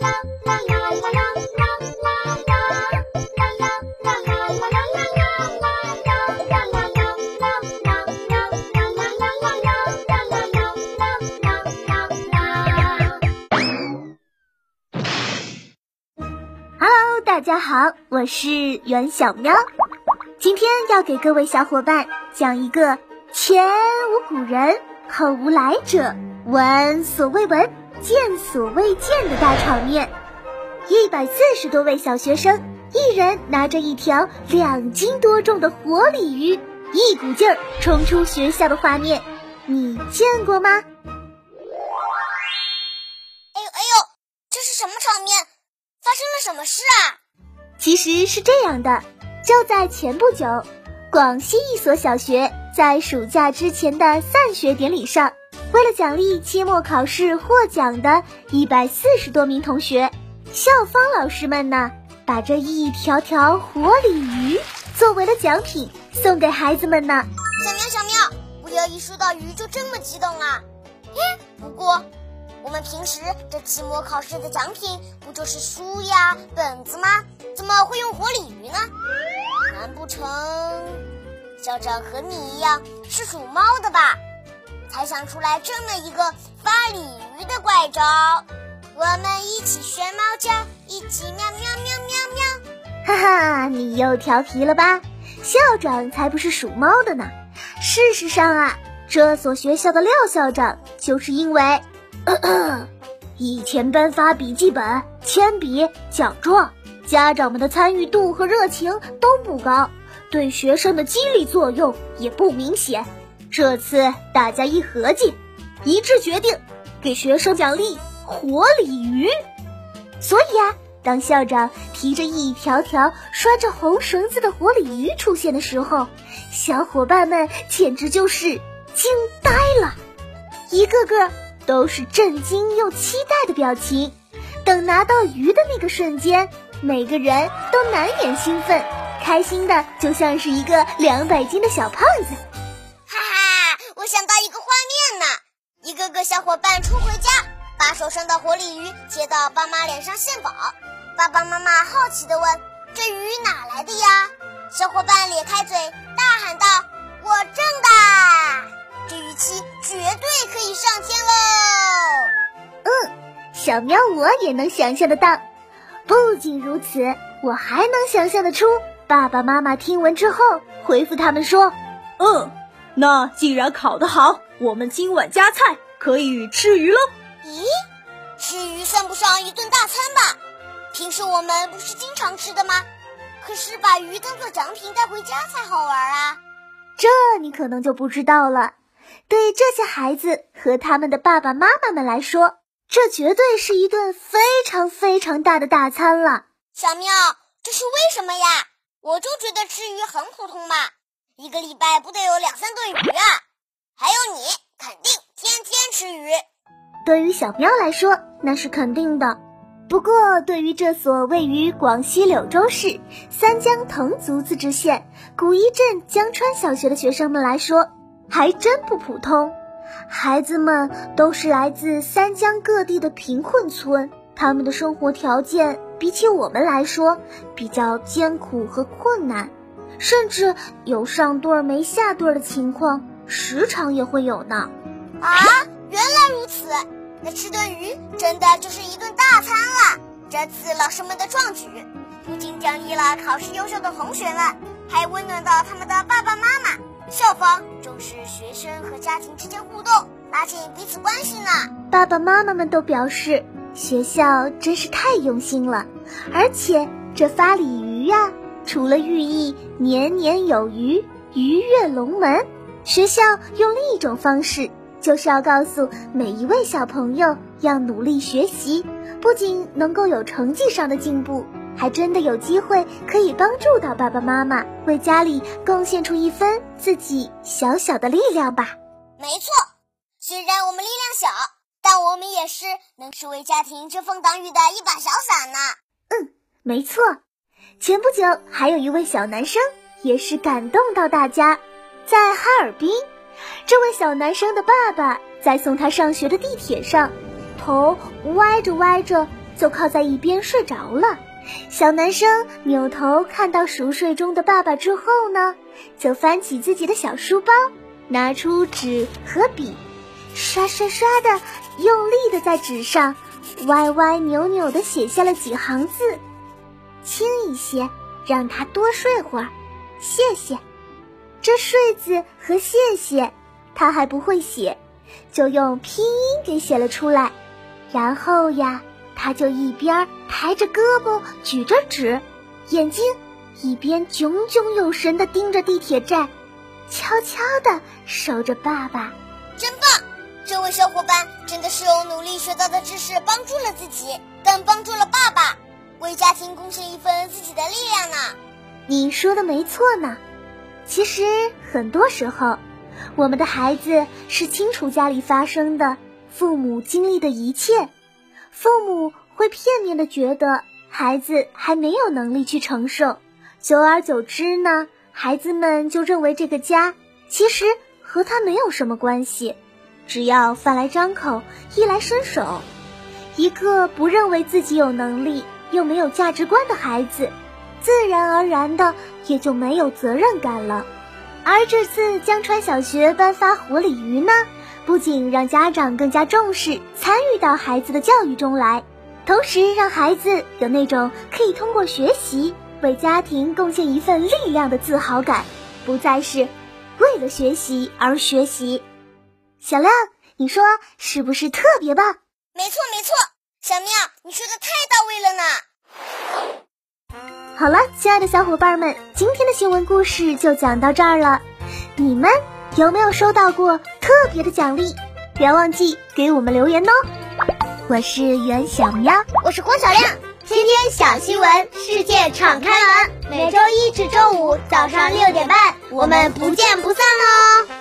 啦啦啦啦啦啦啦啦啦啦。哈喽大家好，我是袁小喵，今天要给各位小伙伴讲一个前无古人后无来者，闻所未闻、见所未见的大场面。一百四十多位小学生，一人拿着一条两斤多重的活鲤鱼，一股劲儿冲出学校的画面，你见过吗？哎呦哎呦，这是什么场面？发生了什么事啊？其实是这样的，就在前不久，广西一所小学在暑假之前的散学典礼上，为了奖励期末考试获奖的一百四十多名同学，校方老师们呢，把这一条条活鲤鱼作为了奖品送给孩子们呢。小喵小喵，不要一说到鱼就这么激动啊！嘿，不过。我们平时这期末考试的奖品不就是书呀、本子吗？怎么会用活鲤鱼呢？难不成校长和你一样是属猫的吧？才想出来这么一个发鲤鱼的怪招。我们一起学猫叫，一起喵喵喵喵喵。哈哈，你又调皮了吧？校长才不是属猫的呢。事实上啊，这所学校的廖校长就是因为。以前颁发笔记本、铅笔、奖状，家长们的参与度和热情都不高，对学生的激励作用也不明显。这次大家一合计，一致决定给学生奖励活鲤鱼。所以啊，当校长提着一条条拴着红绳子的活鲤鱼出现的时候，小伙伴们简直就是惊呆了，一个个。都是震惊又期待的表情。等拿到鱼的那个瞬间，每个人都难掩兴奋，开心的就像是一个两百斤的小胖子。小伙伴冲回家，把手上的活鲤鱼接到爸妈脸上献宝。爸爸妈妈好奇的问：“这鱼哪来的呀？”小伙伴咧开嘴，大喊道：“我挣的！”这鱼鳍绝对可以上天喽！嗯，小喵我也能想象得到。不仅如此，我还能想象得出，爸爸妈妈听闻之后回复他们说：“嗯，那既然考得好，我们今晚加菜可以吃鱼喽。”咦，吃鱼算不上一顿大餐吧？平时我们不是经常吃的吗？可是把鱼当做奖品带回家才好玩啊！这你可能就不知道了。对这些孩子和他们的爸爸妈妈们来说，这绝对是一顿非常非常大的大餐了。小妙，这是为什么呀？我就觉得吃鱼很普通嘛，一个礼拜不得有两三顿鱼啊？还有你，吃鱼。对于小喵来说，那是肯定的。不过，对于这所位于广西柳州市三江藤族自治县古一镇江川小学的学生们来说，还真不普通，孩子们都是来自三江各地的贫困村，他们的生活条件比起我们来说比较艰苦和困难，甚至有上顿没下顿的情况，时常也会有呢。啊，如此，那吃顿鱼真的就是一顿大餐了。这次老师们的壮举，不仅奖励了考试优秀的同学们，还温暖到他们的爸爸妈妈。校方重视学生和家庭之间互动，拉近彼此关系呢。爸爸妈妈们都表示，学校真是太用心了。而且这发鲤鱼呀，除了寓意年年有余、鱼跃龙门，学校用另一种方式，就是要告诉每一位小朋友要努力学习，不仅能够有成绩上的进步。还真的有机会可以帮助到爸爸妈妈，为家里贡献出一分自己小小的力量吧。没错，虽然我们力量小，但我们也是能是为家庭遮风挡雨的一把小伞呢。嗯，没错。前不久还有一位小男生也是感动到大家，在哈尔滨，这位小男生的爸爸在送他上学的地铁上，头歪着歪着。就靠在一边睡着了。小男生扭头看到熟睡中的爸爸之后呢，就翻起自己的小书包，拿出纸和笔，刷刷刷的用力的在纸上歪歪扭扭的写下了几行字：“轻一些，让他多睡会儿，谢谢。”这“睡”字和“谢谢”，他还不会写，就用拼音给写了出来。然后呀。他就一边抬着胳膊举着纸，眼睛一边炯炯有神地盯着地铁站，悄悄地守着爸爸。真棒！这位小伙伴真的是用努力学到的知识帮助了自己，更帮助了爸爸，为家庭贡献一份自己的力量呢。你说的没错呢。其实很多时候，我们的孩子是清楚家里发生的，父母经历的一切。父母会片面的觉得孩子还没有能力去承受，久而久之呢，孩子们就认为这个家其实和他没有什么关系。只要饭来张口，衣来伸手，一个不认为自己有能力又没有价值观的孩子，自然而然的也就没有责任感了。而这次江川小学颁发活鲤鱼呢？不仅让家长更加重视参与到孩子的教育中来，同时让孩子有那种可以通过学习为家庭贡献一份力量的自豪感，不再是为了学习而学习。小亮，你说是不是特别棒？没错没错，小妙，你说的太到位了呢。好了，亲爱的小伙伴们，今天的新闻故事就讲到这儿了，你们。有没有收到过特别的奖励？别忘记给我们留言哦！我是袁小喵，我是郭小亮，天天小新闻，世界敞开门，每周一至周五早上六点半，我们不见不散喽！